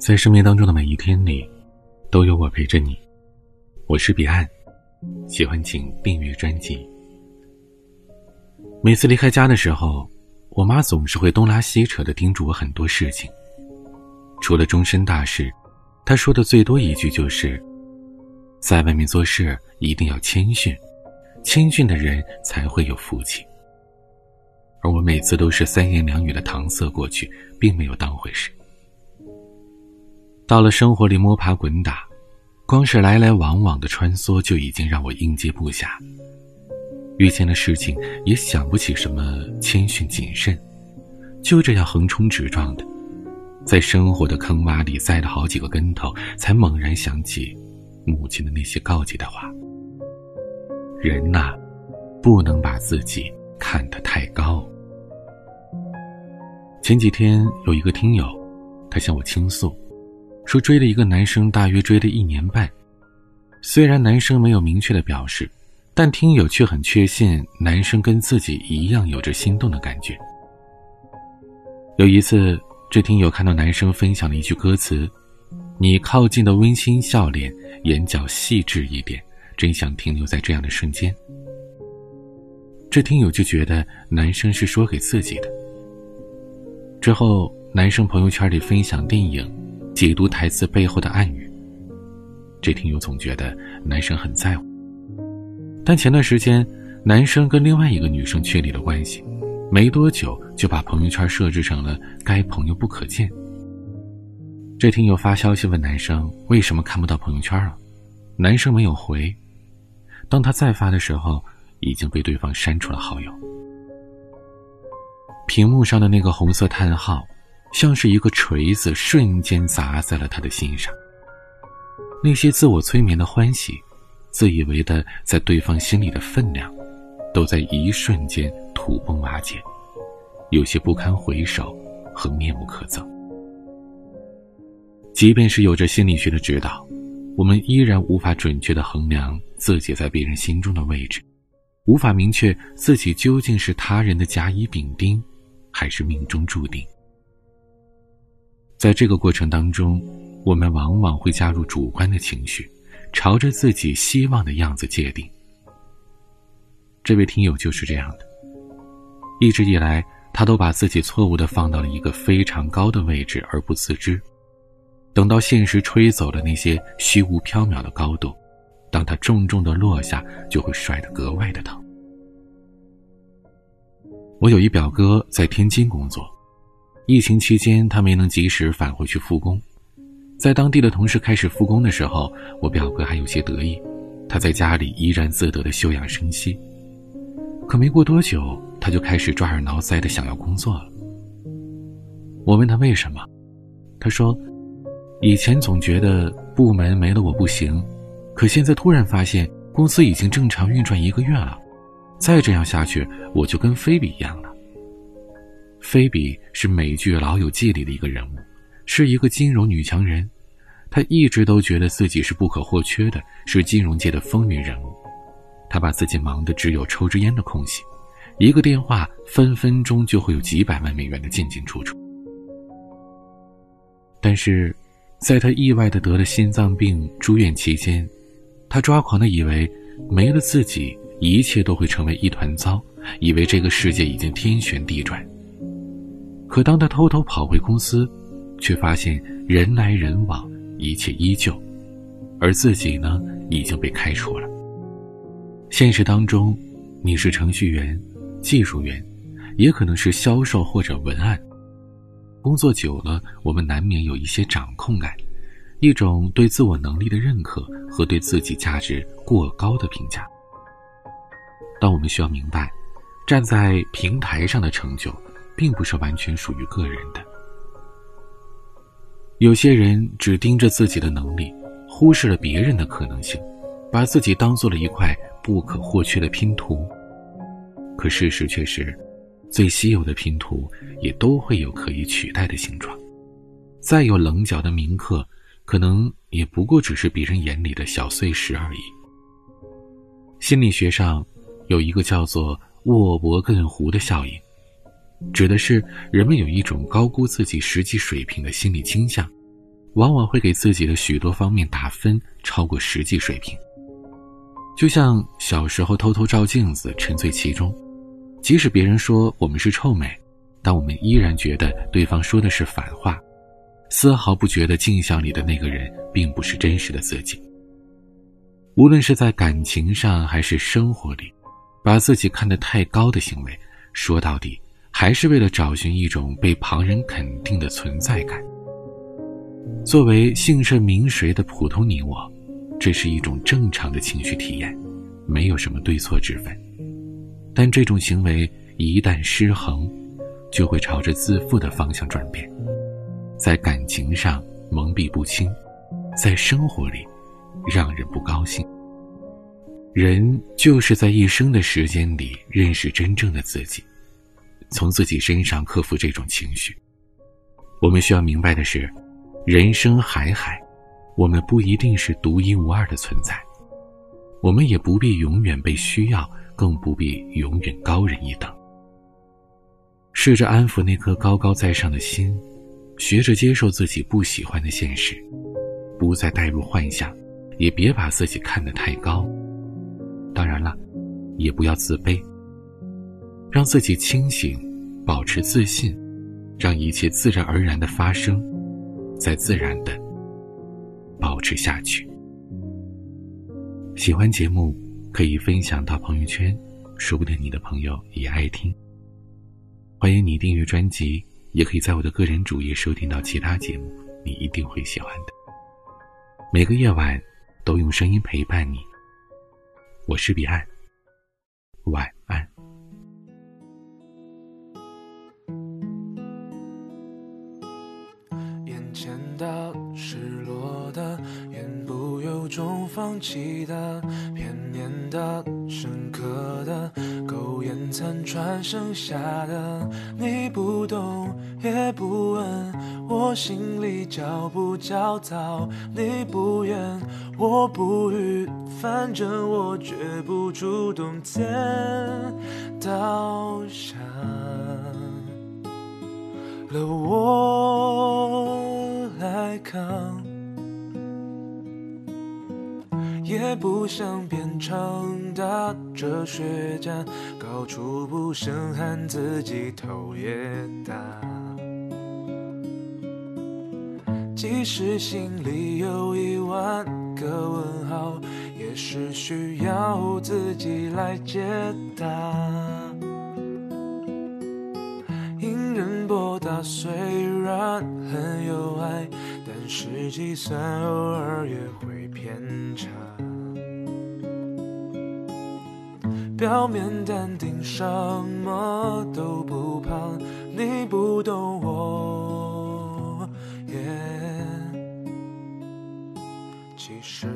在生命当中的每一天里，都有我陪着你。我是彼岸，喜欢请订阅专辑。每次离开家的时候，我妈总是会东拉西扯的叮嘱我很多事情。除了终身大事，她说的最多一句就是：“在外面做事一定要谦逊，谦逊的人才会有福气。”而我每次都是三言两语的搪塞过去，并没有当回事。到了生活里摸爬滚打，光是来来往往的穿梭就已经让我应接不暇。遇见的事情也想不起什么谦逊谨慎，就这样横冲直撞的，在生活的坑洼里栽了好几个跟头，才猛然想起母亲的那些告诫的话：人呐，不能把自己看得太高。前几天有一个听友，他向我倾诉，说追了一个男生，大约追了一年半。虽然男生没有明确的表示，但听友却很确信男生跟自己一样有着心动的感觉。有一次，这听友看到男生分享了一句歌词：“你靠近的温馨笑脸，眼角细致一点，真想停留在这样的瞬间。”这听友就觉得男生是说给自己的。之后，男生朋友圈里分享电影，解读台词背后的暗语。这听友总觉得男生很在乎。但前段时间，男生跟另外一个女生确立了关系，没多久就把朋友圈设置成了该朋友不可见。这听友发消息问男生为什么看不到朋友圈了，男生没有回。当他再发的时候，已经被对方删除了好友。屏幕上的那个红色叹号，像是一个锤子，瞬间砸在了他的心上。那些自我催眠的欢喜，自以为的在对方心里的分量，都在一瞬间土崩瓦解，有些不堪回首和面目可憎。即便是有着心理学的指导，我们依然无法准确的衡量自己在别人心中的位置，无法明确自己究竟是他人的甲乙丙丁。还是命中注定。在这个过程当中，我们往往会加入主观的情绪，朝着自己希望的样子界定。这位听友就是这样的，一直以来，他都把自己错误的放到了一个非常高的位置而不自知。等到现实吹走了那些虚无缥缈的高度，当他重重的落下，就会摔得格外的疼。我有一表哥在天津工作，疫情期间他没能及时返回去复工，在当地的同事开始复工的时候，我表哥还有些得意，他在家里怡然自得的休养生息。可没过多久，他就开始抓耳挠腮的想要工作了。我问他为什么，他说：“以前总觉得部门没了我不行，可现在突然发现公司已经正常运转一个月了。”再这样下去，我就跟菲比一样了。菲比是美剧《老友记》里的一个人物，是一个金融女强人。她一直都觉得自己是不可或缺的，是金融界的风云人物。她把自己忙得只有抽支烟的空隙，一个电话分分钟就会有几百万美元的进进出出。但是，在她意外的得了心脏病住院期间，她抓狂的以为没了自己。一切都会成为一团糟，以为这个世界已经天旋地转。可当他偷偷跑回公司，却发现人来人往，一切依旧，而自己呢，已经被开除了。现实当中，你是程序员、技术员，也可能是销售或者文案。工作久了，我们难免有一些掌控感，一种对自我能力的认可和对自己价值过高的评价。但我们需要明白，站在平台上的成就，并不是完全属于个人的。有些人只盯着自己的能力，忽视了别人的可能性，把自己当做了一块不可或缺的拼图。可事实却是，最稀有的拼图也都会有可以取代的形状。再有棱角的铭刻，可能也不过只是别人眼里的小碎石而已。心理学上。有一个叫做沃伯根湖的效应，指的是人们有一种高估自己实际水平的心理倾向，往往会给自己的许多方面打分超过实际水平。就像小时候偷偷照镜子，沉醉其中，即使别人说我们是臭美，但我们依然觉得对方说的是反话，丝毫不觉得镜像里的那个人并不是真实的自己。无论是在感情上还是生活里，把自己看得太高的行为，说到底还是为了找寻一种被旁人肯定的存在感。作为姓甚名谁的普通你我。这是一种正常的情绪体验，没有什么对错之分。但这种行为一旦失衡，就会朝着自负的方向转变，在感情上蒙蔽不清，在生活里让人不高兴。人就是在一生的时间里认识真正的自己，从自己身上克服这种情绪。我们需要明白的是，人生海海。我们不一定是独一无二的存在，我们也不必永远被需要，更不必永远高人一等。试着安抚那颗高高在上的心，学着接受自己不喜欢的现实，不再带入幻想，也别把自己看得太高。然了，也不要自卑，让自己清醒，保持自信，让一切自然而然的发生，在自然的。保持下去。喜欢节目可以分享到朋友圈，说不定你的朋友也爱听。欢迎你订阅专辑，也可以在我的个人主页收听到其他节目，你一定会喜欢的。每个夜晚都用声音陪伴你，我是彼岸，晚安。眼前的失落的，言不由衷放弃的，片面的，深刻的，苟延残喘剩下的，你不懂也不问，我心里焦不焦躁，你不愿，我不语，反正我绝不主动见到下了我。来扛，也不想变成大哲学家，到处不胜寒，自己头也大。即使心里有一万个问号，也是需要自己来解答。虽然很有爱，但是计算偶尔也会偏差。表面淡定什么都不怕你不懂我 yeah 其实